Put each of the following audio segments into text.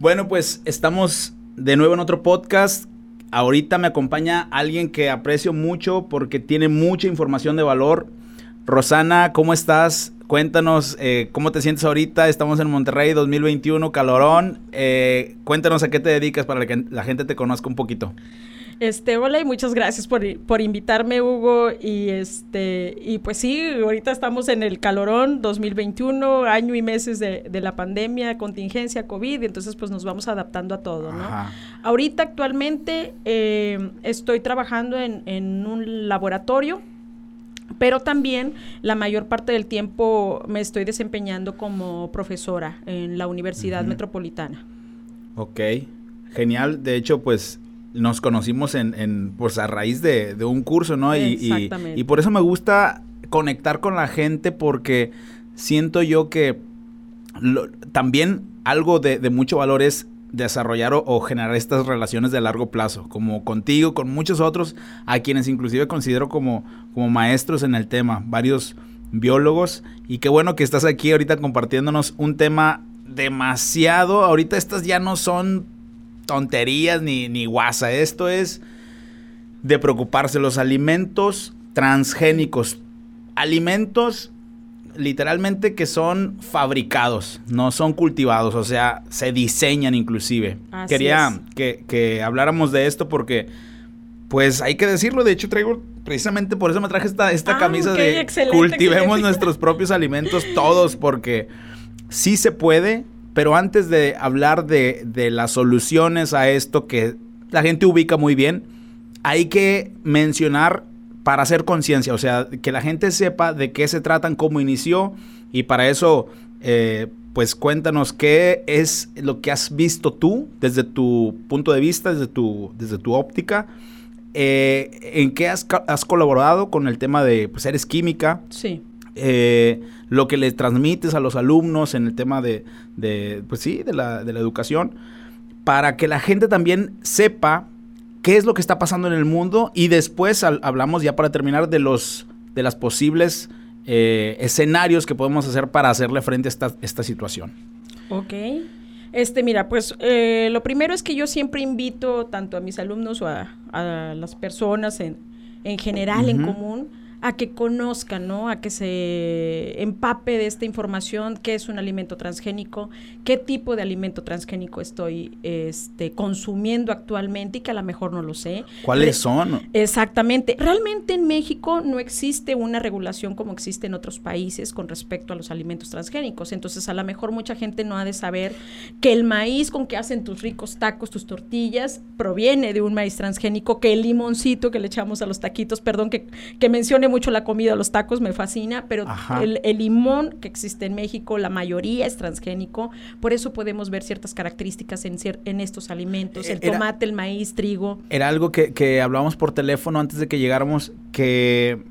Bueno, pues estamos de nuevo en otro podcast. Ahorita me acompaña alguien que aprecio mucho porque tiene mucha información de valor. Rosana, ¿cómo estás? Cuéntanos eh, cómo te sientes ahorita. Estamos en Monterrey 2021, calorón. Eh, cuéntanos a qué te dedicas para que la gente te conozca un poquito. Este, hola y muchas gracias por, por, invitarme, Hugo. Y este, y pues sí, ahorita estamos en el calorón 2021, año y meses de, de la pandemia, contingencia, COVID, entonces pues nos vamos adaptando a todo, ¿no? Ahorita actualmente eh, estoy trabajando en, en un laboratorio pero también la mayor parte del tiempo me estoy desempeñando como profesora en la Universidad Metropolitana. Ok, genial. De hecho, pues nos conocimos en, pues a raíz de, un curso, ¿no? Y, y, por eso me gusta conectar con la gente porque siento yo que también algo de, mucho valor es desarrollar o, generar estas relaciones de largo plazo, como contigo, con muchos otros, a quienes inclusive considero como, como maestros en el tema, varios biólogos, y qué bueno que estás aquí ahorita compartiéndonos un tema demasiado, ahorita estas ya no son tonterías ni, ni guasa. Esto es de preocuparse. Los alimentos transgénicos. Alimentos literalmente que son fabricados, no son cultivados, o sea, se diseñan inclusive. Quería que, que, habláramos de esto porque, pues hay que decirlo, de hecho traigo, precisamente por eso me traje esta, esta ah, camisa de cultivemos nuestros propios alimentos todos porque sí se puede, pero antes de hablar de, las soluciones a esto que la gente ubica muy bien, hay que mencionar para hacer conciencia, o sea, que la gente sepa de qué se tratan, cómo inició, y para eso, eh, pues cuéntanos qué es lo que has visto tú desde tu punto de vista, desde tu, desde tu óptica, eh, en qué has, colaborado con el tema de, pues eres química. Sí. Eh, lo que le transmites a los alumnos en el tema de, pues sí, de la, de la educación, para que la gente también sepa qué es lo que está pasando en el mundo y después hablamos ya para terminar de los de las posibles eh, escenarios que podemos hacer para hacerle frente a esta, esta situación. Ok. Este, mira, pues eh, lo primero es que yo siempre invito tanto a mis alumnos o a, las personas en, en general, en común, a que conozcan, ¿no? A que se empape de esta información, qué es un alimento transgénico, qué tipo de alimento transgénico estoy este, consumiendo actualmente y que a lo mejor no lo sé. ¿Cuáles son? Exactamente. Realmente en México no existe una regulación como existe en otros países con respecto a los alimentos transgénicos. Entonces, a lo mejor mucha gente no ha de saber que el maíz con que hacen tus ricos tacos, tus tortillas, proviene de un maíz transgénico, que el limoncito que le echamos a los taquitos, perdón que, que mencione mucho la comida, los tacos, me fascina, pero el, limón que existe en México, la mayoría es transgénico, por eso podemos ver ciertas características en, en estos alimentos, el tomate, el maíz, trigo. Era algo que, que hablábamos por teléfono antes de que llegáramos, que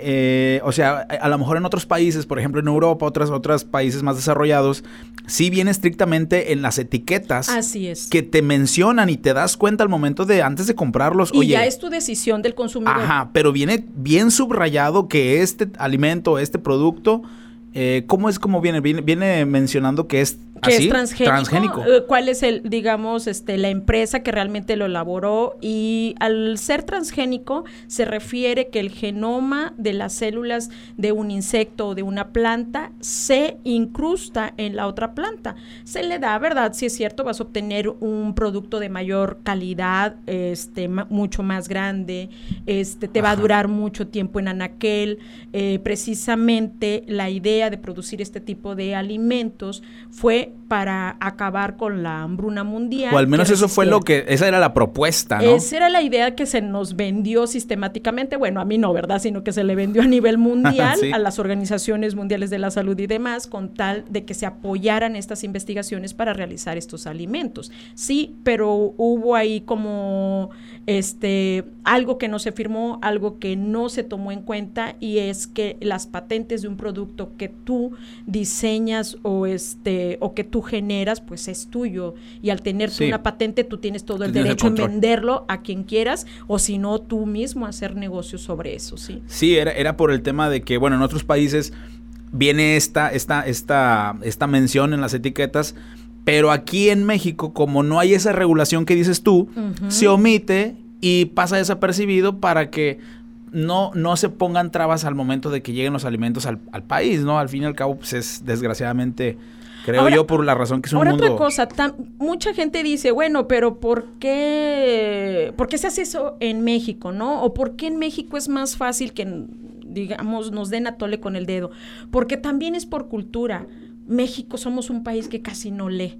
eh, o sea, a, lo mejor en otros países, por ejemplo en Europa, otros, otros países más desarrollados, sí viene estrictamente en las etiquetas. Así es. Que te mencionan y te das cuenta al momento de antes de comprarlos. Y ya es tu decisión del consumidor. Ajá, pero viene bien subrayado que este alimento, este producto eh, ¿Cómo es como viene? viene? mencionando que es que es transgénico. Eh, ¿Cuál es el, digamos, este, la empresa que realmente lo elaboró? Y al ser transgénico se refiere que el genoma de las células de un insecto o de una planta se incrusta en la otra planta. Se le da, ¿verdad? Si es cierto, vas a obtener un producto de mayor calidad, este, mucho más grande, este, te va a durar mucho tiempo en anaquel. Eh, precisamente la idea de producir este tipo de alimentos fue para acabar con la hambruna mundial. O al menos eso fue lo que, esa era la propuesta, ¿no? Esa era la idea que se nos vendió sistemáticamente, bueno, a mí no, ¿verdad? Sino que se le vendió a nivel mundial a las organizaciones mundiales de la salud y demás, con tal de que se apoyaran estas investigaciones para realizar estos alimentos. Sí, pero hubo ahí como este algo que no se firmó, algo que no se tomó en cuenta y es que las patentes de un producto que tú diseñas o este o que tú generas, pues es tuyo y al tener una patente tú tienes todo el derecho en venderlo a quien quieras o si no tú mismo hacer negocios sobre eso, ¿sí? Sí, era, era por el tema de que bueno, en otros países viene esta esta esta esta mención en las etiquetas Pero aquí en México, como no hay esa regulación que dices tú, se omite y pasa desapercibido para que no, no se pongan trabas al momento de que lleguen los alimentos al, país, ¿no? Al fin y al cabo, pues es desgraciadamente Creo yo por la razón que es un ahora mundo... otra cosa, mucha gente dice, bueno, pero ¿por qué, ¿por qué se hace eso en México, no? ¿O por qué en México es más fácil que, digamos, nos den a tole con el dedo? Porque también es por cultura. México somos un país que casi no lee.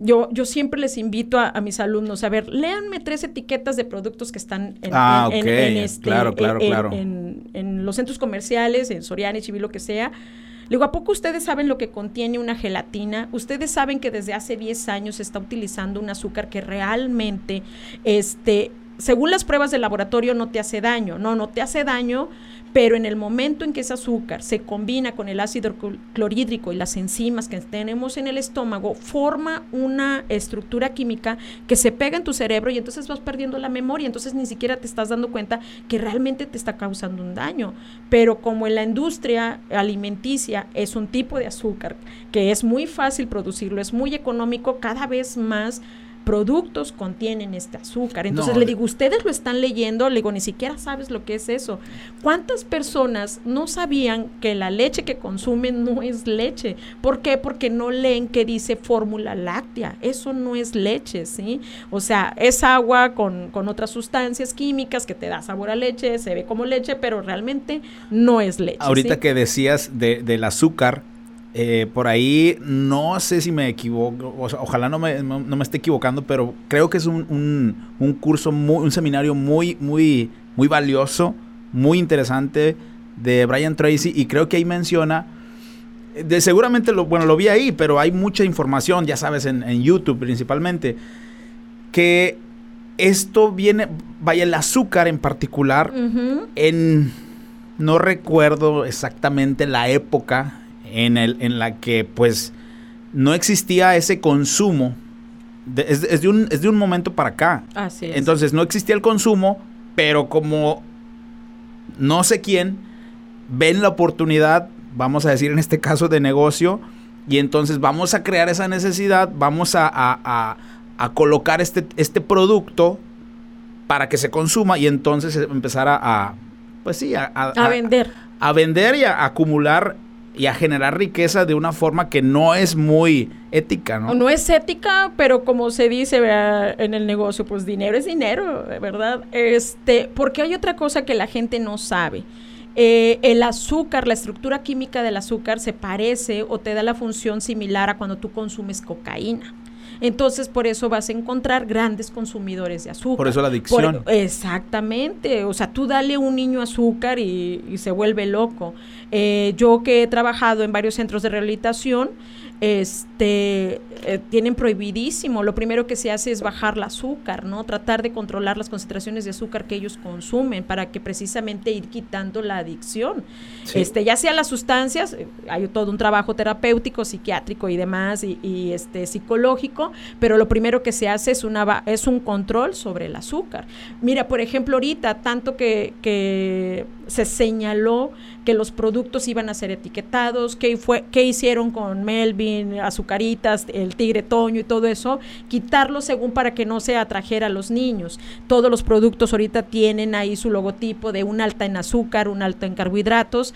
Yo, yo siempre les invito a, mis alumnos a ver, léanme tres etiquetas de productos que están en, ah, este, claro, claro, claro. En, los centros comerciales, en Soriana, Chivil, lo que sea. Le digo, ¿a poco ustedes saben lo que contiene una gelatina? Ustedes saben que desde hace 10 años se está utilizando un azúcar que realmente, este, según las pruebas de laboratorio, no te hace daño. No, no te hace daño pero en el momento en que ese azúcar se combina con el ácido clorhídrico y las enzimas que tenemos en el estómago, forma una estructura química que se pega en tu cerebro y entonces vas perdiendo la memoria, entonces ni siquiera te estás dando cuenta que realmente te está causando un daño. Pero como en la industria alimenticia es un tipo de azúcar que es muy fácil producirlo, es muy económico, cada vez más productos contienen este azúcar. Entonces le digo, ustedes lo están leyendo, le digo, ni siquiera sabes lo que es eso. ¿Cuántas personas no sabían que la leche que consumen no es leche? ¿Por qué? Porque no leen que dice fórmula láctea. Eso no es leche, ¿sí? O sea, es agua con, otras sustancias químicas que te da sabor a leche, se ve como leche, pero realmente no es leche. Ahorita que decías de, del azúcar, eh, por ahí, no sé si me equivoco, ojalá no me, no, me, esté equivocando, pero creo que es un, un, curso, muy, un seminario muy, muy, muy valioso, muy interesante de Brian Tracy y creo que ahí menciona, de, seguramente lo, bueno, lo vi ahí, pero hay mucha información, ya sabes, en, YouTube principalmente, que esto viene, vaya, el azúcar en particular, en, no recuerdo exactamente la época en, el, en la que pues no existía ese consumo. es, de un, es, de un, momento para acá. Así es. Entonces no existía el consumo, pero como no sé quién ven la oportunidad, vamos a decir en este caso de negocio, y entonces vamos a crear esa necesidad, vamos a, a, a, colocar este, este producto para que se consuma y entonces empezar a, pues sí, a, a, vender. A vender y a acumular y a generar riqueza de una forma que no es muy ética, ¿no? No es ética, pero como se dice en el negocio, pues dinero es dinero, ¿verdad? Este, porque hay otra cosa que la gente no sabe. Eh, el azúcar, la estructura química del azúcar se parece o te da la función similar a cuando tú consumes cocaína. Entonces, por eso vas a encontrar grandes consumidores de azúcar. Por eso la adicción. exactamente. O sea, tú dale a un niño azúcar y, se vuelve loco. Eh, yo que he trabajado en varios centros de rehabilitación, este, eh, tienen prohibidísimo. Lo primero que se hace es bajar el azúcar, ¿no? Tratar de controlar las concentraciones de azúcar que ellos consumen para que precisamente ir quitando la adicción. Este, ya sea las sustancias, eh, hay todo un trabajo terapéutico, psiquiátrico y demás, y, este, psicológico, pero lo primero que se hace es, una, es un control sobre el azúcar. Mira, por ejemplo, ahorita, tanto que, que se señaló que los productos iban a ser etiquetados, qué, fue, qué hicieron con Melvin, azucaritas, el tigre toño y todo eso, quitarlo según para que no se atrajera a los niños. Todos los productos ahorita tienen ahí su logotipo de un alta en azúcar, un alta en carbohidratos,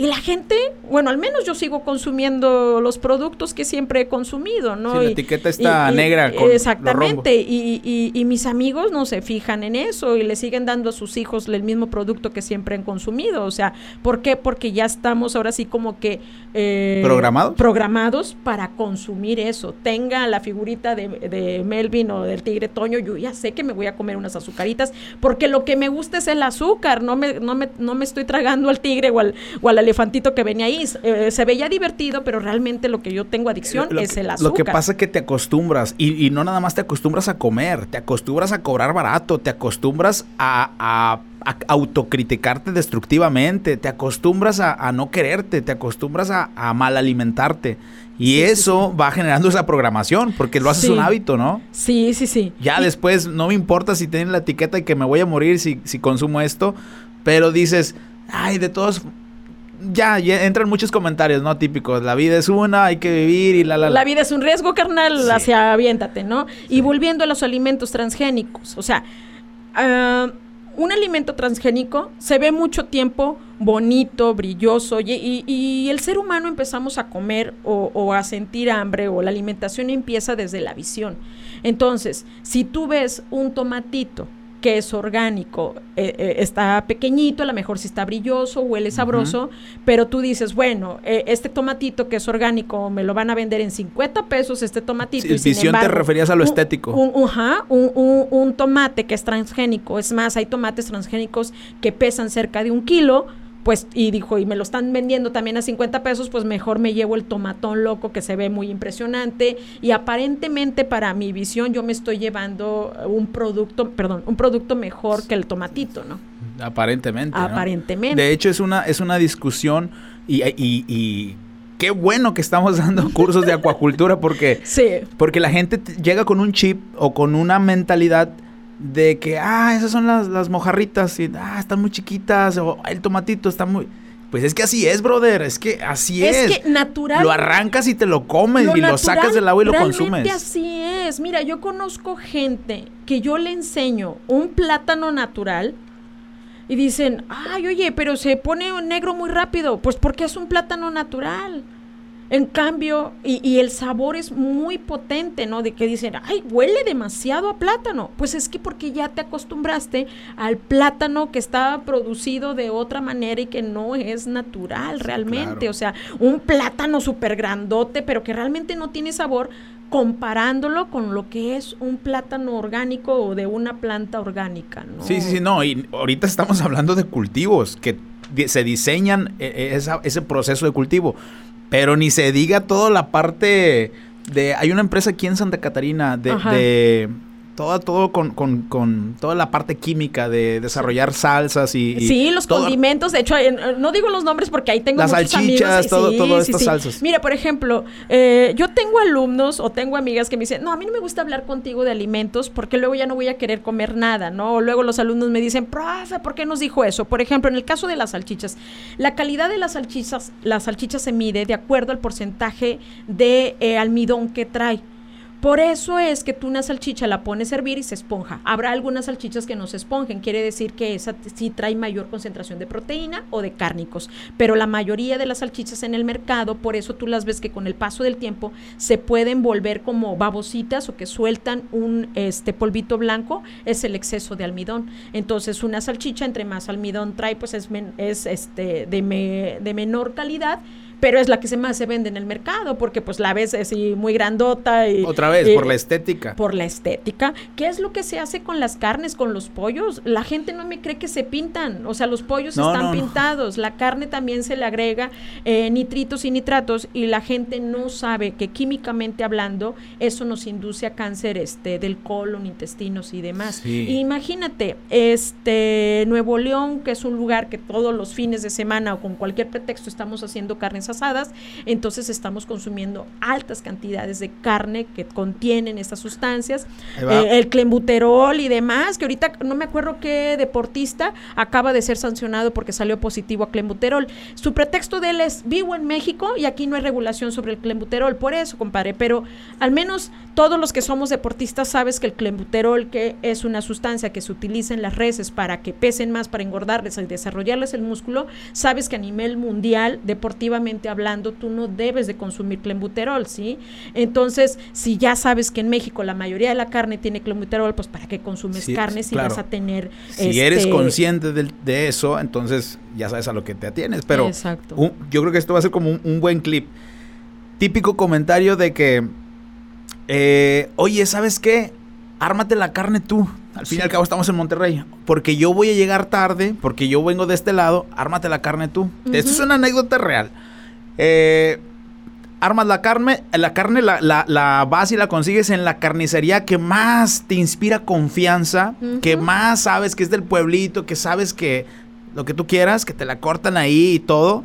y la gente, bueno, al menos yo sigo consumiendo los productos que siempre he consumido, ¿no? la etiqueta está negra. Con exactamente, y, y, mis amigos no se fijan en eso y le siguen dando a sus hijos el mismo producto que siempre han consumido. O sea, ¿por qué? Porque ya estamos ahora sí como que... Eh, ¿Programados? Programados para consumir eso. Tenga la figurita de, de Melvin o del tigre Toño, yo ya sé que me voy a comer unas azucaritas porque lo que me gusta es el azúcar, no me, no me, no me estoy tragando al tigre o al, o al elefantito que venía ahí. Eh, se veía divertido, pero realmente lo que yo tengo adicción es el azúcar. Lo que pasa es que te acostumbras, y, no nada más te acostumbras a comer, te acostumbras a cobrar barato, te acostumbras a, autocriticarte destructivamente, te acostumbras a, no quererte, te acostumbras a, mal alimentarte. Y eso va generando esa programación, porque lo haces un hábito, ¿no? Sí, sí, sí. Ya después no me importa si tienen la etiqueta de que me voy a morir si, si consumo esto, pero dices, ay, de todos ya, entran muchos comentarios, ¿no? Típicos. La vida es una, hay que vivir y la, la, la. vida es un riesgo, carnal, hacia aviéntate, ¿no? Y volviendo a los alimentos transgénicos, o sea, uh, un alimento transgénico se ve mucho tiempo bonito, brilloso, y, el ser humano empezamos a comer o, o, a sentir hambre o la alimentación empieza desde la visión. Entonces, si tú ves un tomatito que es orgánico, eh, eh, está pequeñito, a lo mejor si está brilloso, huele sabroso, pero tú dices, bueno, eh, este tomatito que es orgánico me lo van a vender en 50 pesos, este tomatito. Sí, visión te referías a lo estético. Un, un, un, tomate que es transgénico, es más, hay tomates transgénicos que pesan cerca de un kilo, pues, y dijo, y me lo están vendiendo también a 50 pesos, pues mejor me llevo el tomatón loco que se ve muy impresionante. Y aparentemente para mi visión yo me estoy llevando un producto, perdón, un producto mejor que el tomatito, ¿no? Aparentemente. Aparentemente. De hecho, es una, es una discusión y, y, y qué bueno que estamos dando cursos de acuacultura porque, sí. porque la gente llega con un chip o con una mentalidad de que, ah, esas son las, las mojarritas, y, ah, están muy chiquitas, o el tomatito está muy... Pues es que así es, brother, es que así es. Es que natural. Lo arrancas y te lo comes y lo sacas del agua y lo consumes. así es. Mira, yo conozco gente que yo le enseño un plátano natural y dicen, ay, oye, pero se pone negro muy rápido. Pues porque es un plátano natural. En cambio, y, el sabor es muy potente, ¿no? De que dicen, ay, huele demasiado a plátano. Pues es que porque ya te acostumbraste al plátano que está producido de otra manera y que no es natural realmente. O sea, un plátano súper grandote, pero que realmente no tiene sabor, comparándolo con lo que es un plátano orgánico o de una planta orgánica, ¿no? Sí, sí, sí, no. Y ahorita estamos hablando de cultivos que se diseñan e, e, ese proceso de cultivo. Pero ni se diga toda la parte de... Hay una empresa aquí en Santa Catarina de, de todo, todo con, con, con, toda la parte química de desarrollar salsas y... sí, los condimentos, de hecho, no digo los nombres porque ahí tengo Las salchichas, todo, todas estas salsas. Mira, por ejemplo, eh, yo tengo alumnos o tengo amigas que me dicen, no, a mí no me gusta hablar contigo de alimentos porque luego ya no voy a querer comer nada, ¿no? O luego los alumnos me dicen, profe, ¿por qué nos dijo eso? Por ejemplo, en el caso de las salchichas, la calidad de las salchichas, las salchichas se mide de acuerdo al porcentaje de eh, almidón que trae. Por eso es que tú una salchicha la pones a hervir y se esponja. Habrá algunas salchichas que no se esponjen, quiere decir que esa sí trae mayor concentración de proteína o de cárnicos, pero la mayoría de las salchichas en el mercado, por eso tú las ves que con el paso del tiempo se pueden volver como babositas o que sueltan un este polvito blanco, es el exceso de almidón. Entonces, una salchicha entre más almidón trae, pues es, es este de, de menor calidad pero es la que se más se vende en el mercado porque pues la ves así muy grandota y otra vez por la estética. por la estética. Qué es lo que se hace con las carnes con los pollos la gente no me cree que se pintan o sea los pollos están pintados la carne también se le agrega eh, nitritos y nitratos y la gente no sabe que químicamente hablando eso nos induce a cáncer este del colon intestinos y demás. Imagínate este Nuevo León que es un lugar que todos los fines de semana o con cualquier pretexto estamos haciendo carnes asadas, entonces estamos consumiendo altas cantidades de carne que contienen estas sustancias, eh, el clembuterol y demás, que ahorita no me acuerdo qué deportista acaba de ser sancionado porque salió positivo a clembuterol. Su pretexto de él es vivo en México y aquí no hay regulación sobre el clembuterol, por eso, compadre, pero al menos todos los que somos deportistas sabes que el clembuterol, que es una sustancia que se utiliza en las reses para que pesen más, para engordarles y desarrollarles el músculo, sabes que a nivel mundial, deportivamente, hablando, tú no debes de consumir clenbuterol, ¿sí? Entonces, si ya sabes que en México la mayoría de la carne tiene clenbuterol, pues ¿para qué consumes carne si vas a tener... Si eres este, consciente de, eso, entonces ya sabes a lo que te atienes, pero yo creo que esto va a ser como un, buen clip. Típico comentario de que, eh, oye, ¿sabes qué? Ármate la carne tú. Al fin y al cabo estamos en Monterrey. Porque yo voy a llegar tarde, porque yo vengo de este lado, ármate la carne tú. Esto es una anécdota real. Eh, armas la carne, la carne la, la, vas y la consigues en la carnicería que más te inspira confianza, que más sabes que es del pueblito, que sabes que lo que tú quieras, que te la cortan ahí y todo.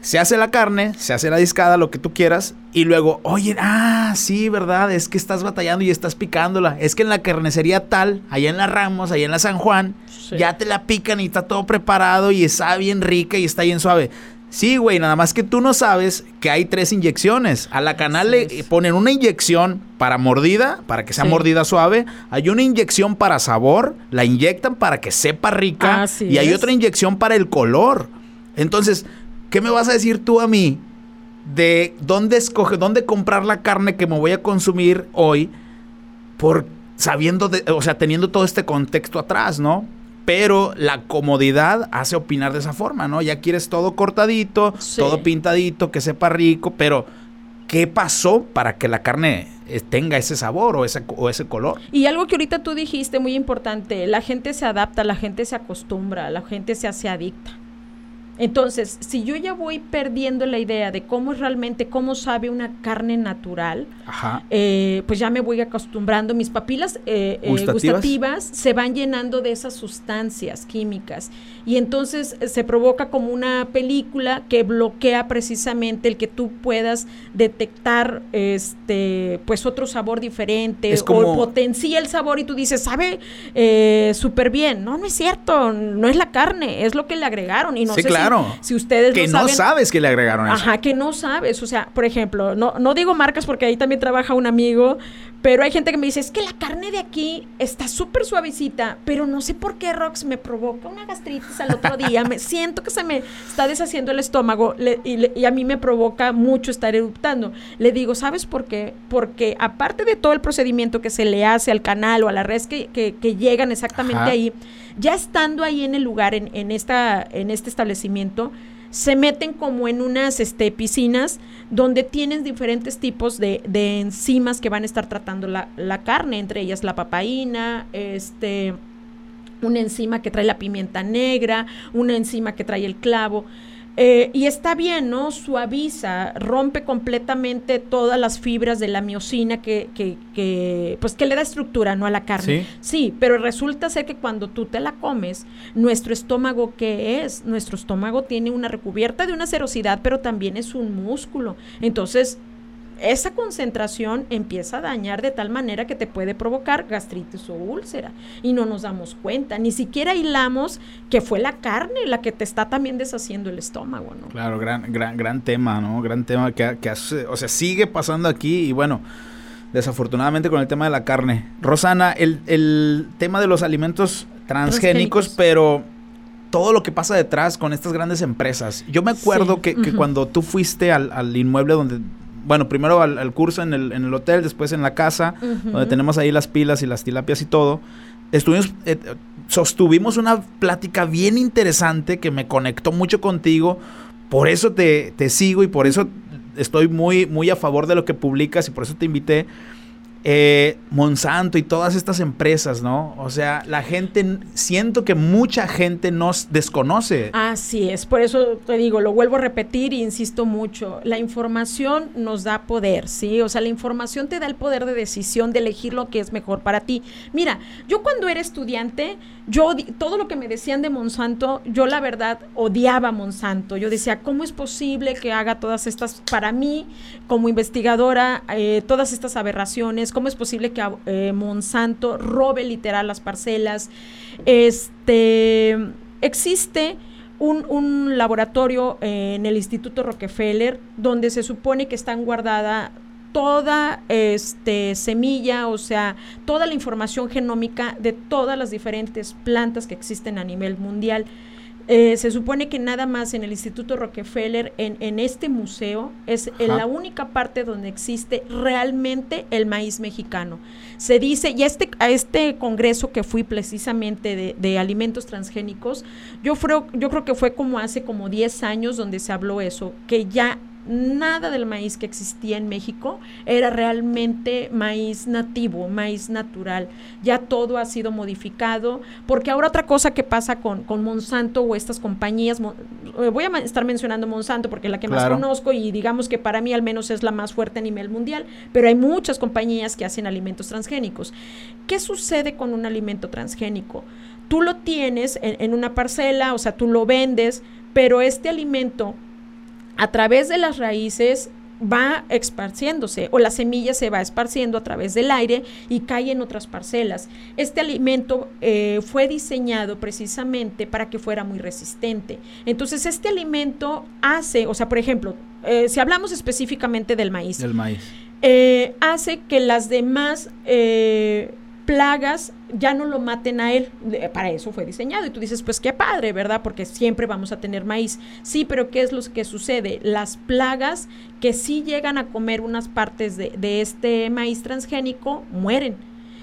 se hace la carne, se hace la discada, lo que tú quieras, y luego, oye, ah, sí, verdad, es que estás batallando y estás picándola. Es que en la carnicería tal, allá en la Ramos, allá en la San Juan, ya te la pican y está todo preparado y está bien rica y está bien suave. Sí, güey, nada más que tú no sabes que hay tres inyecciones. A la canal le ponen una inyección para mordida, para que sea mordida suave. Hay una inyección para sabor, la inyectan para que sepa rica. y hay otra inyección para el color. Entonces, ¿qué me vas a decir tú a mí de dónde escoge, dónde comprar la carne que me voy a consumir hoy? Por sabiendo, de, o sea, teniendo todo este contexto atrás, ¿no? Pero la comodidad hace opinar de esa forma, ¿no? Ya quieres todo cortadito, todo pintadito, que sepa rico, pero ¿qué pasó para que la carne eh, tenga ese sabor o ese, o ese color? Y algo que ahorita tú dijiste muy importante, la gente se adapta, la gente se acostumbra, la gente se hace adicta. Entonces, si yo ya voy perdiendo la idea de cómo es realmente, cómo sabe una carne natural, eh, pues ya me voy acostumbrando. Mis papilas eh, eh, ¿Gustativas? se van llenando de esas sustancias químicas. Y entonces se provoca como una película que bloquea precisamente el que tú puedas detectar este pues otro sabor diferente o potencia el sabor y tú dices, sabe súper bien. No, no es cierto, no es la carne, es lo que le agregaron. Y no sé claro. Si ustedes que no, sabes que le agregaron eso. Ajá, que no sabes. O sea, por ejemplo, no, no digo marcas porque ahí también trabaja un amigo, pero hay gente que me dice, es que la carne de aquí está súper suavecita, pero no sé por qué, Rox, me provoca una gastritis al otro día. me siento que se me está deshaciendo el estómago y, a mí me provoca mucho estar eruptando. Le digo, ¿sabes por qué? Porque aparte de todo el procedimiento que se le hace al canal o a la red que, que, llegan exactamente ahí, ya estando ahí en el lugar, en, en, esta, en este establecimiento, se meten como en unas este, piscinas donde tienen diferentes tipos de, de enzimas que van a estar tratando la, la, carne, entre ellas la papaína, este, una enzima que trae la pimienta negra, una enzima que trae el clavo. Eh, y está bien, ¿no? Suaviza, rompe completamente todas las fibras de la miocina que, que, que, pues que le da estructura, ¿no? A la carne. ¿Sí? sí, pero resulta ser que cuando tú te la comes, nuestro estómago, ¿qué es? Nuestro estómago tiene una recubierta de una serosidad, pero también es un músculo. Entonces, esa concentración empieza a dañar de tal manera que te puede provocar gastritis o úlcera y no nos damos cuenta, ni siquiera hilamos que fue la carne la que te está también deshaciendo el estómago, ¿no? Claro, gran, gran, gran tema, ¿no? Gran tema que, que o sea, sigue pasando aquí y bueno, desafortunadamente con el tema de la carne. Rosana, el, el tema de los alimentos transgénicos, pero todo lo que pasa detrás con estas grandes empresas. Yo me acuerdo que, cuando tú fuiste al, al, inmueble donde bueno, primero al, curso en el, en el, hotel, después en la casa, donde tenemos ahí las pilas y las tilapias y todo. Estuvimos, eh, sostuvimos una plática bien interesante que me conectó mucho contigo. Por eso te, te sigo y por eso estoy muy, muy a favor de lo que publicas y por eso te invité eh, Monsanto y todas estas empresas, ¿no? O sea, la gente, siento que mucha gente nos desconoce. Así es, por eso te digo, lo vuelvo a repetir e insisto mucho, la información nos da poder, ¿sí? O sea, la información te da el poder de decisión de elegir lo que es mejor para ti. Mira, yo cuando era estudiante, yo todo lo que me decían de Monsanto, yo la verdad odiaba Monsanto. Yo decía, ¿cómo es posible que haga todas estas, para mí, como investigadora, eh, todas estas aberraciones? Cómo es posible que eh, Monsanto robe literal las parcelas. Este, existe un, laboratorio en el Instituto Rockefeller donde se supone que están guardada toda este semilla, o sea, toda la información genómica de todas las diferentes plantas que existen a nivel mundial. Eh, se supone que nada más en el Instituto Rockefeller, en, este museo, es la única parte donde existe realmente el maíz mexicano. Se dice, y este, a este congreso que fui precisamente de, de alimentos transgénicos, yo, yo creo que fue como hace como 10 años donde se habló eso, que ya nada del maíz que existía en México era realmente maíz nativo, maíz natural. Ya todo ha sido modificado, porque ahora otra cosa que pasa con, con Monsanto o estas compañías, eh, voy a estar mencionando Monsanto porque es la que más conozco y digamos que para mí al menos es la más fuerte a nivel mundial, pero hay muchas compañías que hacen alimentos transgénicos. ¿Qué sucede con un alimento transgénico? Tú lo tienes en una parcela, o sea, tú lo vendes, pero este alimento a través de las raíces va esparciéndose o la semilla se va esparciendo a través del aire y cae en otras parcelas. Este alimento eh, fue diseñado precisamente para que fuera muy resistente. Entonces, este alimento hace, o sea, por ejemplo, eh, si hablamos específicamente del maíz, del maíz. Eh, hace que las demás plagas ya no lo maten a él. Para eso fue diseñado. Y tú dices, pues qué padre, ¿verdad? Porque siempre vamos a tener maíz. Sí, pero ¿qué es lo que sucede? Las plagas que sí llegan a comer unas partes de, de este maíz transgénico mueren.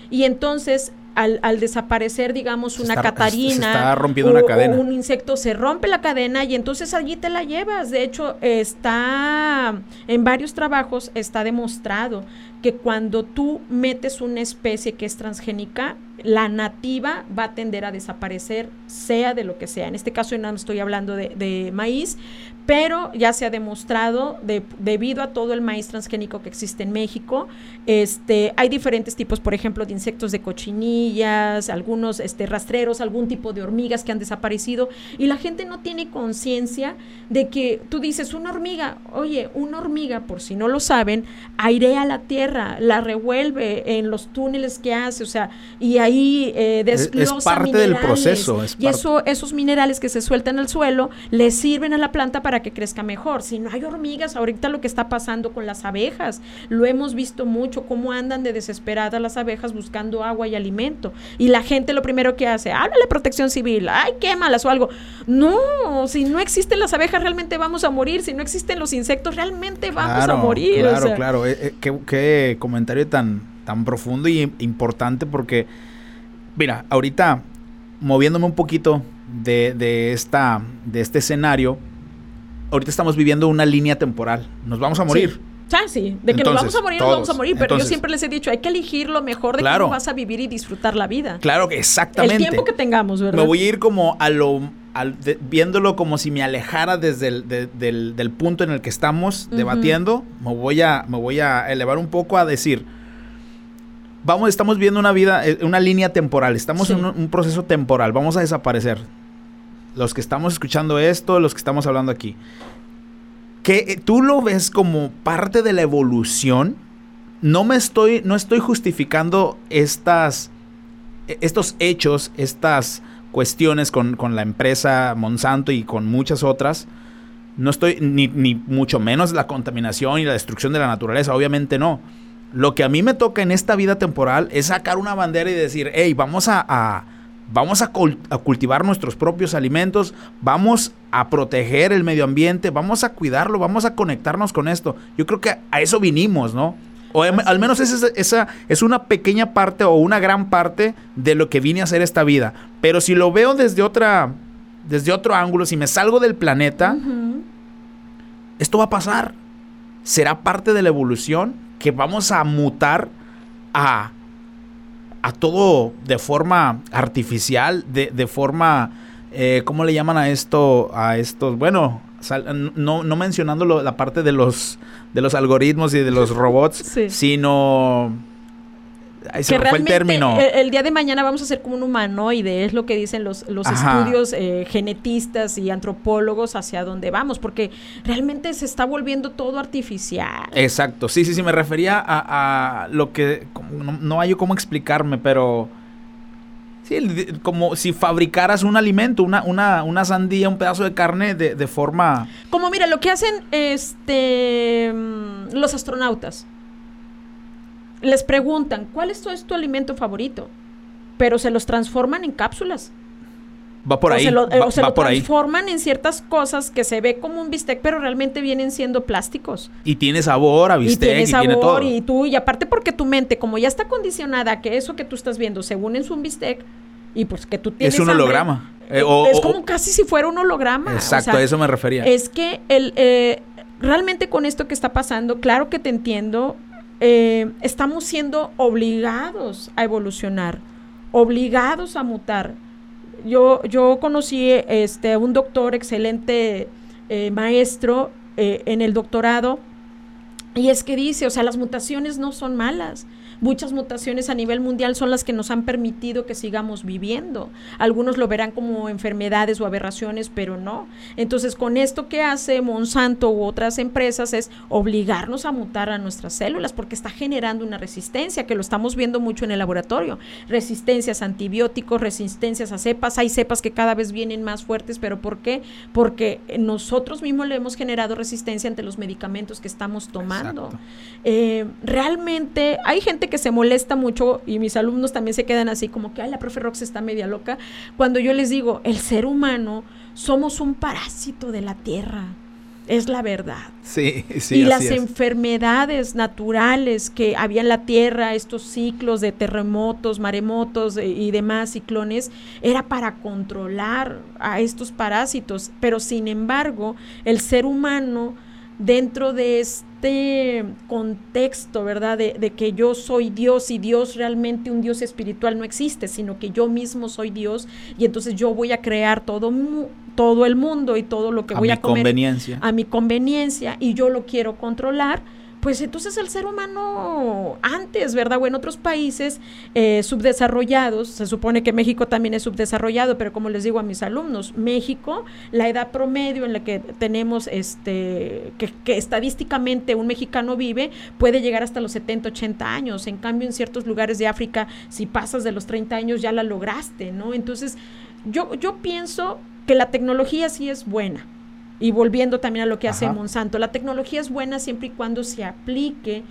Y entonces al, desaparecer, digamos, una catarina, rompiendo una cadena. un insecto, se rompe la cadena y entonces allí te la llevas. De hecho, está en varios trabajos, está demostrado que cuando tú metes una especie que es transgénica, la nativa va a tender a desaparecer, sea de lo que sea. En este caso yo no estoy hablando de, maíz, pero ya se ha demostrado, debido a todo el maíz transgénico que existe en México, este, hay diferentes tipos, por ejemplo, de insectos de cochinillas, algunos este, rastreros, algún tipo de hormigas que han desaparecido, y la gente no tiene conciencia de que tú dices, una hormiga, oye, una hormiga, por si no lo saben, airea la tierra, la revuelve en los túneles que hace, o sea, y ahí eh, desglosa es, parte del proceso. y eso, esos minerales que se sueltan al suelo le sirven a la planta para que crezca mejor. Si no hay hormigas, ahorita lo que está pasando con las abejas, lo hemos visto mucho, cómo andan de desesperadas las abejas buscando agua y alimento. Y la gente lo primero que hace, háblale protección civil, ay, quémalas o algo. No, si no existen las abejas, realmente vamos a morir. Si no existen los insectos, realmente vamos a morir. Claro, claro. Eh, eh, qué, qué comentario tan, tan profundo y importante porque Mira, ahorita moviéndome un poquito de, esta, de este escenario, ahorita estamos viviendo una línea temporal. Nos vamos a morir. Sí. sí, de que nos vamos a morir, nos vamos a morir, pero yo siempre les he dicho, hay que elegir lo mejor de cómo vas a vivir y disfrutar la vida. Claro, exactamente. El tiempo que tengamos, ¿verdad? Me voy a ir como a lo, viéndolo como si me alejara desde el del, punto en el que estamos debatiendo, me voy, a, me voy a elevar un poco a decir, vamos, estamos viendo una vida, eh, una línea temporal, estamos en un, proceso temporal, vamos a desaparecer. Los que estamos escuchando esto, los que estamos hablando aquí. Que eh, tú lo ves como parte de la evolución. No me estoy, no estoy justificando estas, e, estos hechos, estas cuestiones con, con la empresa Monsanto y con muchas otras. No estoy, ni, ni mucho menos la contaminación y la destrucción de la naturaleza, obviamente no lo que a mí me toca en esta vida temporal es sacar una bandera y decir, hey, vamos a, vamos a, cultivar nuestros propios alimentos, vamos a proteger el medio ambiente, vamos a cuidarlo, vamos a conectarnos con esto. Yo creo que a eso vinimos, ¿no? O al menos esa, esa, es una pequeña parte o una gran parte de lo que vine a hacer esta vida. Pero si lo veo desde otra, desde otro ángulo, si me salgo del planeta, esto va a pasar. Será parte de la evolución que vamos a mutar a, a todo de forma artificial, de, de forma, eh, ¿cómo le llaman a esto? A estos, bueno, no, no mencionando la parte de los, de los algoritmos y de los robots, sino que realmente el, día de mañana vamos a ser como un humanoide, es lo que dicen los, los estudios eh, genetistas y antropólogos hacia dónde vamos, porque realmente se está volviendo todo artificial. Exacto, sí, sí, sí, me refería a, lo que no, hay cómo explicarme, pero... Sí, como si fabricaras un alimento, una, una, una sandía, un pedazo de carne de, de forma... Como mira, lo que hacen este mm, los astronautas les preguntan, ¿cuál es tu, alimento favorito? Pero se los transforman en cápsulas. Va por ahí. O se lo, eh, transforman en ciertas cosas que se ve como un bistec, pero realmente vienen siendo plásticos. Y tiene sabor a bistec. Y tiene sabor, y, tú, y aparte porque tu mente, como ya está condicionada a que eso que tú estás viendo, según es un bistec, y pues que tú tienes. Es un holograma. Eh, es como casi si fuera un holograma. Exacto, a eso me refería. Es que el, eh, realmente con esto que está pasando, claro que te entiendo, eh, estamos siendo obligados a evolucionar, obligados a mutar. Yo, yo conocí este, un doctor, excelente eh, maestro eh, en el doctorado, y es que dice, o sea, las mutaciones no son malas, Muchas mutaciones a nivel mundial son las que nos han permitido que sigamos viviendo. Algunos lo verán como enfermedades o aberraciones, pero no. Entonces, con esto que hace Monsanto u otras empresas es obligarnos a mutar a nuestras células porque está generando una resistencia, que lo estamos viendo mucho en el laboratorio. Resistencias a antibióticos, resistencias a cepas. Hay cepas que cada vez vienen más fuertes, pero ¿por qué? Porque nosotros mismos le hemos generado resistencia ante los medicamentos que estamos tomando. Eh, realmente hay gente que se molesta mucho y mis alumnos también se quedan así como que, ay, la profe Rox está media loca, cuando yo les digo, el ser humano somos un parásito de la tierra. Es la verdad. Sí, sí. Y las enfermedades naturales que había en la tierra, estos ciclos de terremotos, maremotos eh, y demás ciclones, era para controlar a estos parásitos. Pero sin embargo, el ser humano, dentro de este contexto, ¿verdad? De, de, que yo soy Dios y Dios realmente un Dios espiritual no existe, sino que yo mismo soy Dios y entonces yo voy a crear todo todo el mundo y todo lo que voy a comer conveniencia. a mi conveniencia y yo lo quiero controlar, pues entonces el ser humano antes, ¿verdad? O en otros países eh, subdesarrollados, se supone que México también es subdesarrollado, pero como les digo a mis alumnos, México, la edad promedio en la que tenemos, este, que, que estadísticamente un mexicano vive, puede llegar hasta los 70, 80 años. En cambio, en ciertos lugares de África, si pasas de los 30 años, ya la lograste, ¿no? Entonces, yo, yo pienso que la tecnología sí es buena. Y volviendo también a lo que hace Monsanto, la tecnología es buena siempre y cuando se aplique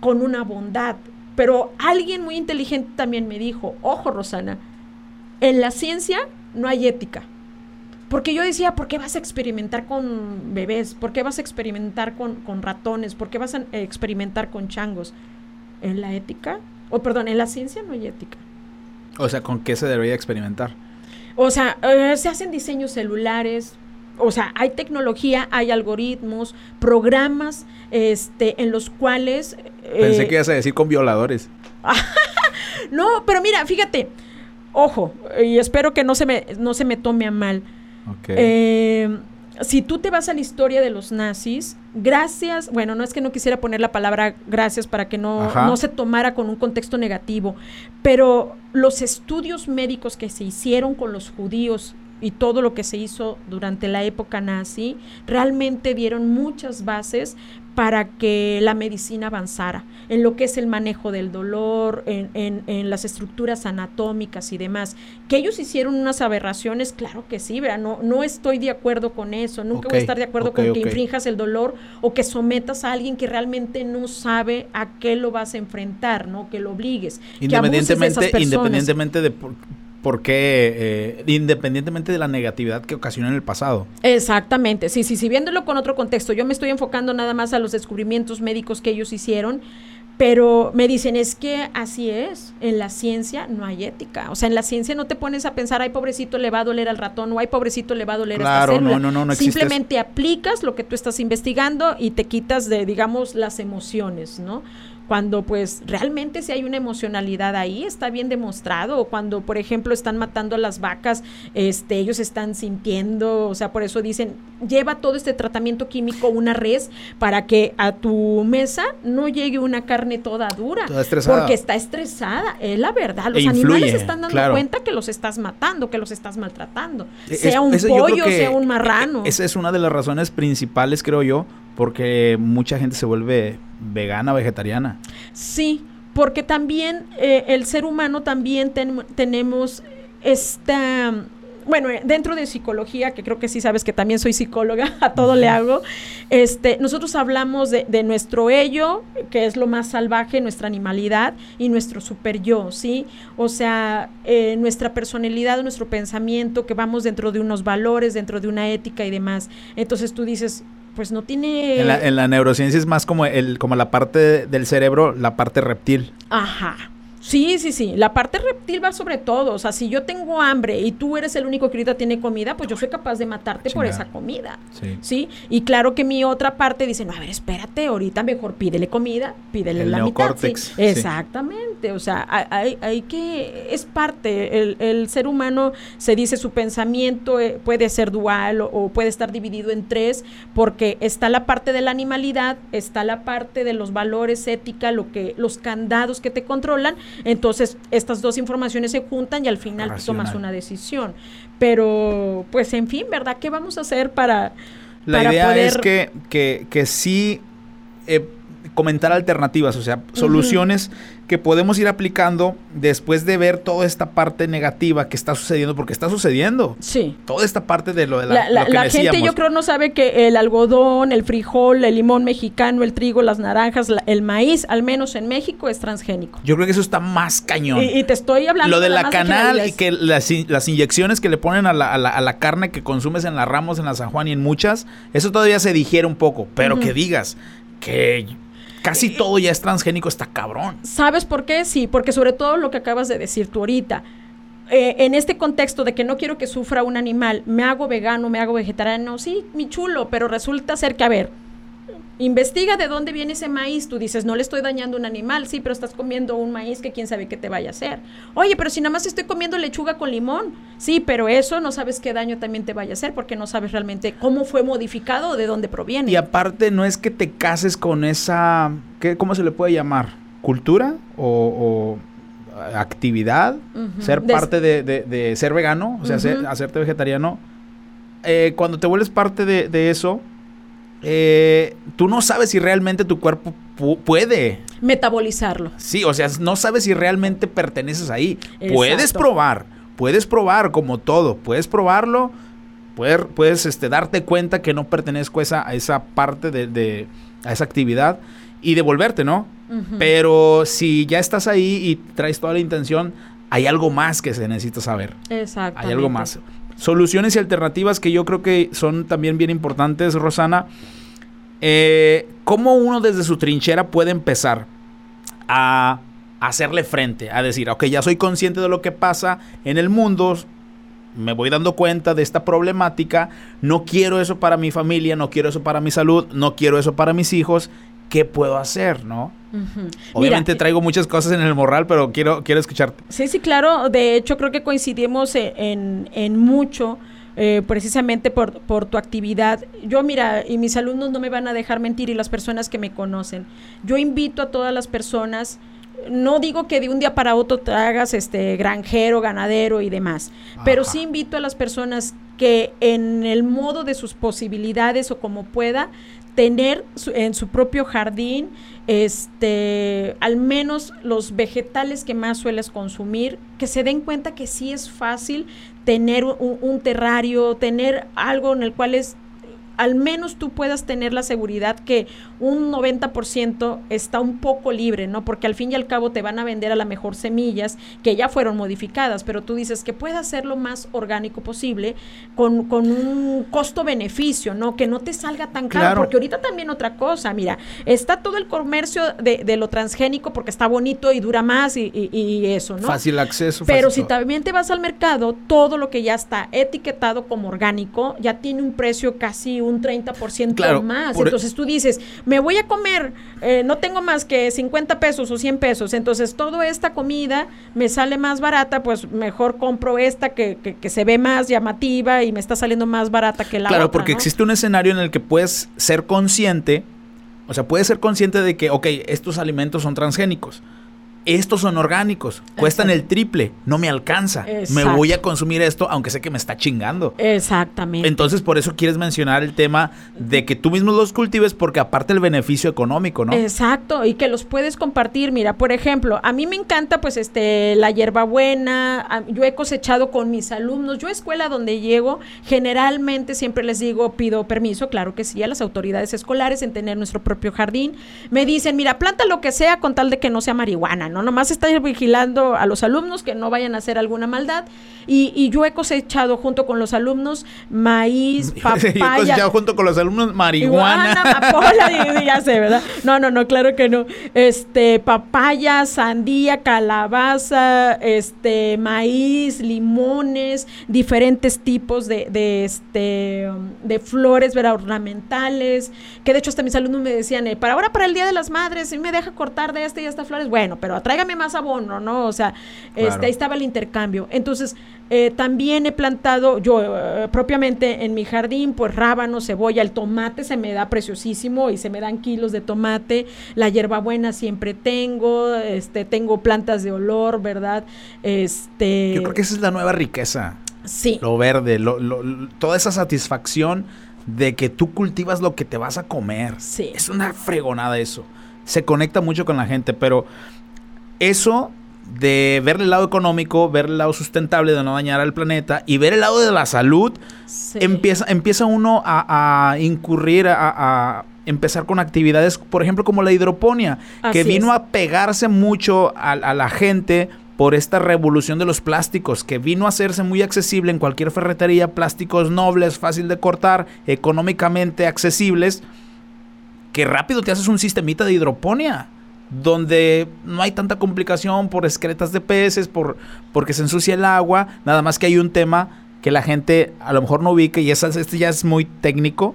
con una bondad. Pero alguien muy inteligente también me dijo, ojo Rosana, en la ciencia no hay ética. Porque yo decía, ¿por qué vas a experimentar con bebés? ¿Por qué vas a experimentar con, con ratones? ¿Por qué vas a experimentar con changos? En la ética, o perdón, en la ciencia no hay ética. O sea, ¿con qué se debería experimentar? O sea, eh, se hacen diseños celulares, o sea, hay tecnología, hay algoritmos, programas este, en los cuales... Pensé eh, que ibas a decir con violadores. no, pero mira, fíjate, ojo, y espero que no se me, no se me tome a mal. Eh, si tú te vas a la historia de los nazis, gracias, bueno, no es que no quisiera poner la palabra gracias para que no, no, se tomara con un contexto negativo, pero los estudios médicos que se hicieron con los judíos y todo lo que se hizo durante la época nazi realmente dieron muchas bases para que la medicina avanzara en lo que es el manejo del dolor, en, en, las estructuras anatómicas y demás. Que ellos hicieron unas aberraciones, claro que sí, ¿verdad? No, no estoy de acuerdo con eso, nunca voy a estar de acuerdo con que infrinjas el dolor o que sometas a alguien que realmente no sabe a qué lo vas a enfrentar, ¿no? Que lo obligues. Independientemente, de independientemente de porque eh, independientemente de la negatividad que ocasionó en el pasado. Exactamente, sí, sí, sí, viéndolo con otro contexto, yo me estoy enfocando nada más a los descubrimientos médicos que ellos hicieron, pero me dicen, es que así es, en la ciencia no hay ética, o sea, en la ciencia no te pones a pensar, ay, pobrecito, le va a doler al ratón, o ay, pobrecito, le va a doler claro, a esta No, no, no, no Simplemente aplicas lo que tú estás investigando y te quitas de, digamos, las emociones, ¿no? Cuando pues realmente si hay una emocionalidad ahí, está bien demostrado, o cuando por ejemplo están matando a las vacas, este, ellos están sintiendo, o sea, por eso dicen, lleva todo este tratamiento químico una res para que a tu mesa no llegue una carne toda dura, toda estresada. porque está estresada, es la verdad, los e animales están dando cuenta que los estás matando, que los estás maltratando, e, sea un pollo, sea un marrano. E, esa es una de las razones principales, creo yo, porque mucha gente se vuelve vegana, vegetariana. Sí, porque también eh, el ser humano también tenemos esta bueno, eh, dentro de psicología, que creo que sí sabes que también soy psicóloga, a todo le hago, este, nosotros hablamos de, de, nuestro ello, que es lo más salvaje, nuestra animalidad, y nuestro super yo, ¿sí? O sea, eh, nuestra personalidad, nuestro pensamiento, que vamos dentro de unos valores, dentro de una ética y demás. Entonces tú dices, pues no tiene... En la, en la neurociencia es más como, el, como la parte del cerebro, la parte reptil. Ajá. Sí, sí, sí. La parte reptil va sobre todo. O sea, si yo tengo hambre y tú eres el único que ahorita tiene comida, pues yo soy capaz de matarte por esa comida. Sí. Y claro que mi otra parte dice, no, a ver, espérate, ahorita mejor pídele comida, pídele la mitad. Exactamente. O sea, hay, hay, que, es parte. El, el, ser humano se dice su pensamiento eh, puede ser dual o, puede estar dividido en tres, porque está la parte de la animalidad, está la parte de los valores, ética, lo que, los candados que te controlan entonces, estas dos informaciones se juntan y al final tomas una decisión. Pero, pues, en fin, ¿verdad? ¿Qué vamos a hacer para... La idea es que, que, que sí... Eh, comentar alternativas, o sea, soluciones que podemos ir aplicando después de ver toda esta parte negativa que está sucediendo, porque está sucediendo. Sí. Toda esta parte de lo de la, la, la gente yo creo no sabe que el algodón, el frijol, el limón mexicano, el trigo, las naranjas, el maíz, al menos en México, es transgénico. Yo creo que eso está más cañón. Y, te estoy hablando Lo de la canal y que las, las, inyecciones que le ponen a la, a la, carne que consumes en la Ramos, en la San Juan y en muchas, eso todavía se digiere un poco, pero que digas que casi todo ya es transgénico, está cabrón. ¿Sabes por qué? Sí, porque sobre todo lo que acabas de decir tú ahorita. Eh, en este contexto de que no quiero que sufra un animal, me hago vegano, me hago vegetariano, sí, mi chulo, pero resulta ser que, a ver, Investiga de dónde viene ese maíz. Tú dices, no le estoy dañando un animal, sí, pero estás comiendo un maíz que quién sabe qué te vaya a hacer. Oye, pero si nada más estoy comiendo lechuga con limón, sí, pero eso no sabes qué daño también te vaya a hacer porque no sabes realmente cómo fue modificado o de dónde proviene. Y aparte, no es que te cases con esa, ¿qué, ¿cómo se le puede llamar? ¿Cultura o, actividad? Ser parte de, ser vegano, o sea, hacerte vegetariano. Eh, cuando te vuelves parte de eso, eh, tú no sabes si realmente tu cuerpo puede metabolizarlo. Sí, o sea, no sabes si realmente perteneces ahí. Puedes probar, puedes probar como todo, puedes probarlo, puedes, puedes este, darte cuenta que no pertenezco a esa, a esa parte de, a esa actividad y devolverte, ¿no? Pero si ya estás ahí y traes toda la intención, hay algo más que se necesita saber. Exacto. Hay algo más. Soluciones y alternativas que yo creo que son también bien importantes, Rosana. Eh, ¿Cómo uno desde su trinchera puede empezar a hacerle frente? A decir, ok, ya soy consciente de lo que pasa en el mundo, me voy dando cuenta de esta problemática, no quiero eso para mi familia, no quiero eso para mi salud, no quiero eso para mis hijos, ¿qué puedo hacer, no? Obviamente traigo muchas cosas en el morral, pero quiero, quiero escucharte. Sí, sí, claro. De hecho, creo que coincidimos en, en mucho eh, precisamente por, por, tu actividad. Yo, mira, y mis alumnos no me van a dejar mentir y las personas que me conocen. Yo invito a todas las personas, no digo que de un día para otro te hagas este granjero, ganadero y demás, pero sí invito a las personas que en el modo de sus posibilidades o como pueda, tener en su propio jardín este al menos los vegetales que más sueles consumir que se den cuenta que sí es fácil tener un, un terrario tener algo en el cual es al menos tú puedas tener la seguridad que un 90% está un poco libre, ¿no? Porque al fin y al cabo te van a vender a la mejor semillas que ya fueron modificadas, pero tú dices que pueda ser lo más orgánico posible con, con un costo-beneficio, ¿no? Que no te salga tan caro, porque ahorita también otra cosa, mira, está todo el comercio de, de lo transgénico porque está bonito y dura más y, y, eso, ¿no? Fácil acceso. Pero si también te vas al mercado, todo lo que ya está etiquetado como orgánico ya tiene un precio casi un 30% más. E entonces tú dices, me voy a comer, eh, no tengo más que 50 pesos o 100 pesos, entonces toda esta comida me sale más barata, pues mejor compro esta que, que, se ve más llamativa y me está saliendo más barata que la otra. Claro, porque existe un escenario en el que puedes ser consciente, o sea, puedes ser consciente de que, ok, estos alimentos son transgénicos estos son orgánicos, cuestan el triple, no me alcanza. Me voy a consumir esto aunque sé que me está chingando. Exactamente. Entonces, por eso quieres mencionar el tema de que tú mismo los cultives porque aparte el beneficio económico, ¿no? Exacto, y que los puedes compartir. Mira, por ejemplo, a mí me encanta pues este la hierbabuena, yo he cosechado con mis alumnos, yo escuela donde llego, generalmente siempre les digo, pido permiso, claro que sí, a las autoridades escolares en tener nuestro propio jardín. Me dicen, "Mira, planta lo que sea con tal de que no sea marihuana." ¿No? Nomás está vigilando a los alumnos que no vayan a hacer alguna maldad. Y, y yo he cosechado junto con los alumnos maíz, papaya. yo he cosechado junto con los alumnos marihuana. Amapola, ya sé, ¿verdad? No, no, no, claro que no. Este, papaya, sandía, calabaza, este, maíz, limones, diferentes tipos de, de este, de flores, ¿verdad? Ornamentales. Que de hecho hasta mis alumnos me decían, eh, para ahora, para el Día de las Madres, si me deja cortar de este y esta flores, bueno, pero tráigame más abono, ¿no? O sea, este, ahí estaba el intercambio. Entonces, eh, también he plantado yo eh, propiamente en mi jardín, pues rábano, cebolla, el tomate se me da preciosísimo y se me dan kilos de tomate, la hierbabuena siempre tengo, este, tengo plantas de olor, ¿verdad? Este. Yo creo que esa es la nueva riqueza. Sí. Lo verde, toda esa satisfacción de que tú cultivas lo que te vas a comer. Sí. Es una fregonada eso. Se conecta mucho con la gente, pero eso de ver el lado económico, ver el lado sustentable de no dañar al planeta y ver el lado de la salud, empieza, empieza uno a, incurrir, a, empezar con actividades, por ejemplo, como la hidroponía, que vino a pegarse mucho a, la gente por esta revolución de los plásticos, que vino a hacerse muy accesible en cualquier ferretería, plásticos nobles, fácil de cortar, económicamente accesibles, que rápido te haces un sistemita de hidroponía donde no hay tanta complicación por excretas de peces, por, porque se ensucia el agua, nada más que hay un tema que la gente a lo mejor no ubica y es, este ya es muy técnico,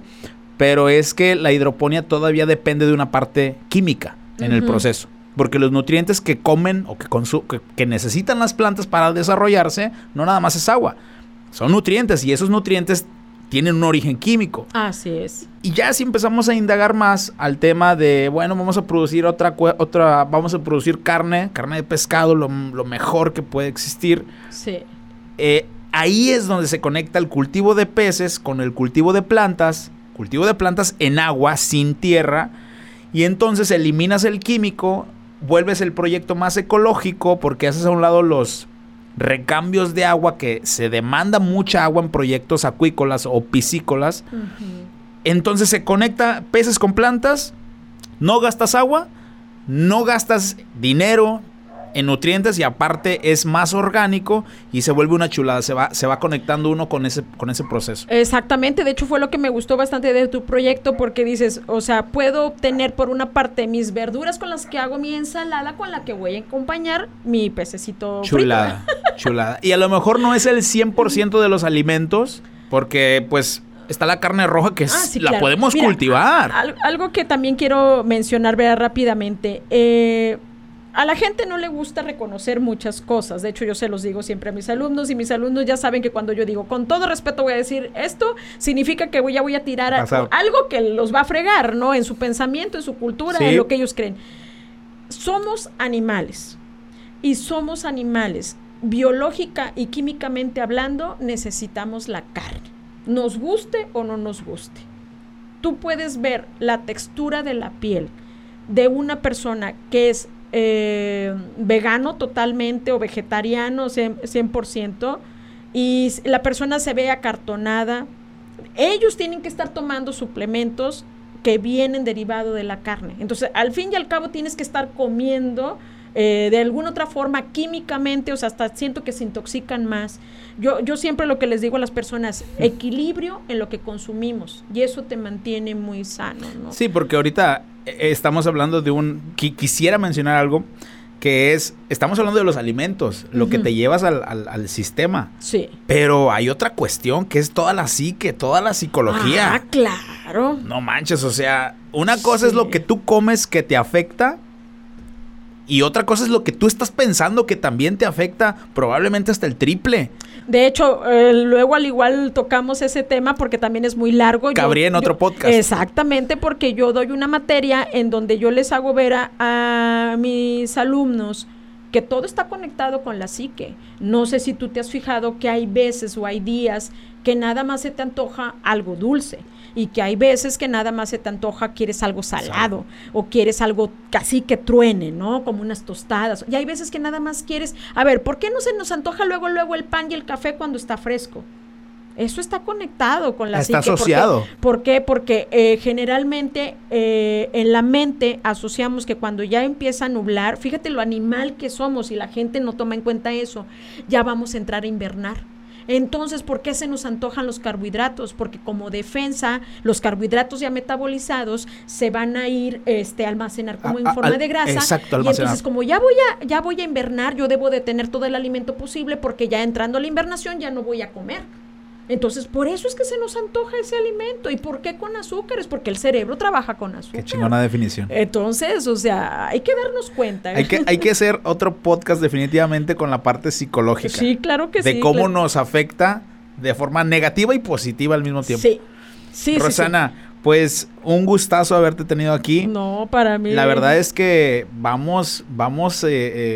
pero es que la hidroponía todavía depende de una parte química en el proceso. Porque los nutrientes que comen o que, que, que necesitan las plantas para desarrollarse, no nada más es agua. Son nutrientes y esos nutrientes tienen un origen químico. Así es. Y ya si empezamos a indagar más al tema de, bueno, vamos a producir otra, otra vamos a producir carne, carne de pescado, lo, mejor que puede existir. Sí. Eh, ahí es donde se conecta el cultivo de peces con el cultivo de plantas, cultivo de plantas en agua, sin tierra, y entonces eliminas el químico, vuelves el proyecto más ecológico porque haces a un lado los recambios de agua, que se demanda mucha agua en proyectos acuícolas o piscícolas. Entonces se conecta peces con plantas, no gastas agua, no gastas dinero, en nutrientes y aparte es más orgánico y se vuelve una chulada, se va, se va conectando uno con ese, con ese proceso. Exactamente, de hecho fue lo que me gustó bastante de tu proyecto porque dices, o sea, puedo obtener por una parte mis verduras con las que hago mi ensalada con la que voy a acompañar mi pececito. Chulada, chulada. Y a lo mejor no es el 100% de los alimentos porque pues está la carne roja que ah, la podemos cultivar. algo que también quiero mencionar vea, rápidamente. Eh, a la gente no le gusta reconocer muchas cosas. De hecho, yo se los digo siempre a mis alumnos y mis alumnos ya saben que cuando yo digo, con todo respeto voy a decir esto, significa que ya voy a tirar algo que los va a fregar, ¿no? En su pensamiento, en su cultura, en lo que ellos creen. Somos animales y somos animales. Biológica y químicamente hablando, necesitamos la carne. Nos guste o no nos guste. Tú puedes ver la textura de la piel de una persona que es eh, vegano totalmente o vegetariano 100%, y la persona se ve acartonada, ellos tienen que estar tomando suplementos que vienen derivado de la carne. Entonces, al fin y al cabo tienes que estar comiendo eh, de alguna otra forma químicamente, o sea, hasta siento que se intoxican más. Yo, yo siempre lo que les digo a las personas, equilibrio en lo que consumimos y eso te mantiene muy sano, ¿no? Sí, porque ahorita eh, estamos hablando de un... quisiera mencionar algo que es, estamos hablando de los alimentos, lo que te llevas al, sistema. Sí. Pero hay otra cuestión que es toda la psique, toda la psicología. Ah, claro. No manches, o sea, una cosa es lo que tú comes que te afecta y otra cosa es lo que tú estás pensando que también te afecta probablemente hasta el triple. De hecho, eh, luego al igual tocamos ese tema porque también es muy largo. Cabría en otro podcast. Exactamente, porque yo doy una materia en donde yo les hago ver a mis alumnos que todo está conectado con la psique. No sé si tú te has fijado que hay veces o hay días que nada más se te antoja algo dulce y que hay veces que nada más se te antoja, quieres algo salado o quieres algo casi que truene, ¿no? Como unas tostadas. Y hay veces que nada más quieres, a ver, ¿por qué no se nos antoja luego luego el pan y el café cuando está fresco? Eso está conectado con la está asociado. ¿Por qué? Porque eh, generalmente eh, en la mente asociamos que cuando ya empieza a nublar, fíjate lo animal que somos y la gente no toma en cuenta eso, ya vamos a entrar a invernar. Entonces, ¿por qué se nos antojan los carbohidratos? Porque como defensa, los carbohidratos ya metabolizados se van a ir este, a almacenar como en forma de grasa. Exacto, y entonces, como ya voy a, ya voy a invernar, yo debo de tener todo el alimento posible porque ya entrando a la invernación ya no voy a comer. Entonces, por eso es que se nos antoja ese alimento. ¿Y por qué con azúcares? Porque el cerebro trabaja con azúcar. Qué chingona definición. Entonces, o sea, hay que darnos cuenta. Hay que, hay que hacer otro podcast definitivamente con la parte psicológica. Sí, claro que sí. De cómo nos afecta de forma negativa y positiva al mismo tiempo. Sí. Sí, Rosana, pues un gustazo haberte tenido aquí. No, para mí. La verdad es que vamos, vamos, eh,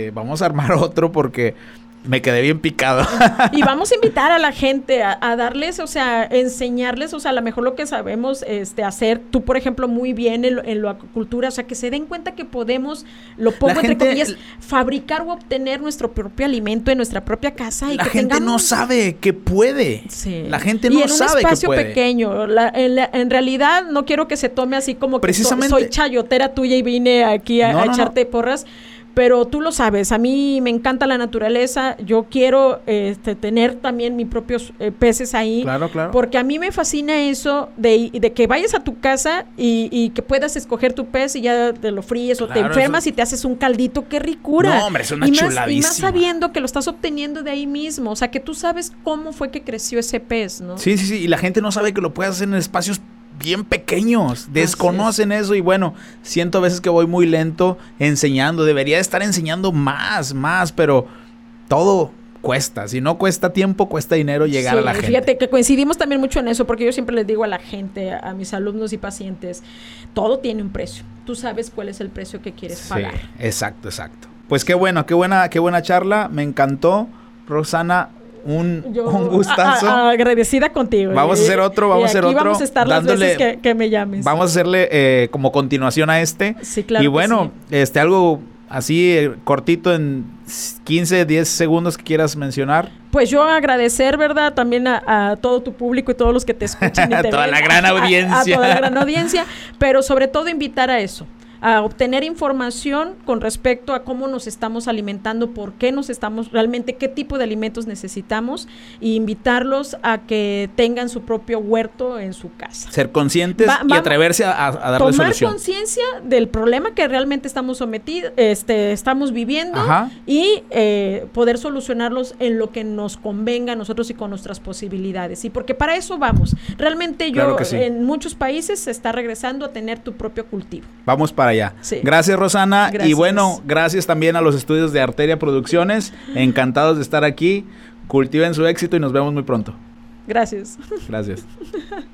eh, vamos a armar otro porque me quedé bien picado. y vamos a invitar a la gente a, darles, o sea, enseñarles, o sea, a lo mejor lo que sabemos este, hacer, tú, por ejemplo, muy bien en, en la acuicultura, o sea, que se den cuenta que podemos, lo pongo entre comillas, fabricar o obtener nuestro propio alimento en nuestra propia casa. Y la gente no sabe que puede. Sí. La gente no sabe que puede. pequeño. en, realidad, no quiero que se tome así como que soy chayotera tuya y vine aquí a, echarte porras pero tú lo sabes, a mí me encanta la naturaleza, yo quiero este, tener también mis propios eh, peces ahí. Claro, claro. Porque a mí me fascina eso de, de que vayas a tu casa y, que puedas escoger tu pez y ya te lo fríes o te enfermas y te haces un caldito, qué ricura. No, hombre, es una y más, y más sabiendo que lo estás obteniendo de ahí mismo, o sea, que tú sabes cómo fue que creció ese pez, ¿no? Sí, sí, sí, y la gente no sabe que lo puedes hacer en espacios bien pequeños, desconocen eso y bueno, siento a veces que voy muy lento enseñando, debería estar enseñando más, más, pero todo cuesta, si no cuesta tiempo, cuesta dinero llegar a la gente. Fíjate que coincidimos también mucho en eso, porque yo siempre les digo a la gente, a mis alumnos y pacientes, todo tiene un precio. Tú sabes cuál es el precio que quieres pagar. Exacto, exacto. Pues qué bueno, qué buena, qué buena charla, me encantó. Rosana, un, gustazo. agradecida contigo. Vamos a hacer otro, vamos a hacer otro. Vamos a estar dándole, las veces que, me llames. Vamos a hacerle eh, como continuación a este. Sí, claro. Y bueno, este algo así eh, cortito en 15, 10 segundos que quieras mencionar. Pues yo agradecer, ¿verdad? También a, todo tu público y todos los que te escuchan. a toda la gran audiencia. a toda la gran audiencia, pero sobre todo invitar a eso a obtener información con respecto a cómo nos estamos alimentando, por qué nos estamos, realmente qué tipo de alimentos necesitamos e invitarlos a que tengan su propio huerto en su casa. Ser conscientes y atreverse a, a darle tomar conciencia del problema que realmente estamos sometidos, este, estamos viviendo y eh, poder solucionarlos en lo que nos convenga a nosotros y con nuestras posibilidades. Y porque para eso vamos. Realmente yo en muchos países se está regresando a tener tu propio cultivo. Vamos para allá. Gracias, Rosana. Y bueno, gracias también a los estudios de Arteria Producciones. Encantados de estar aquí. Cultiven su éxito y nos vemos muy pronto. Gracias. Gracias.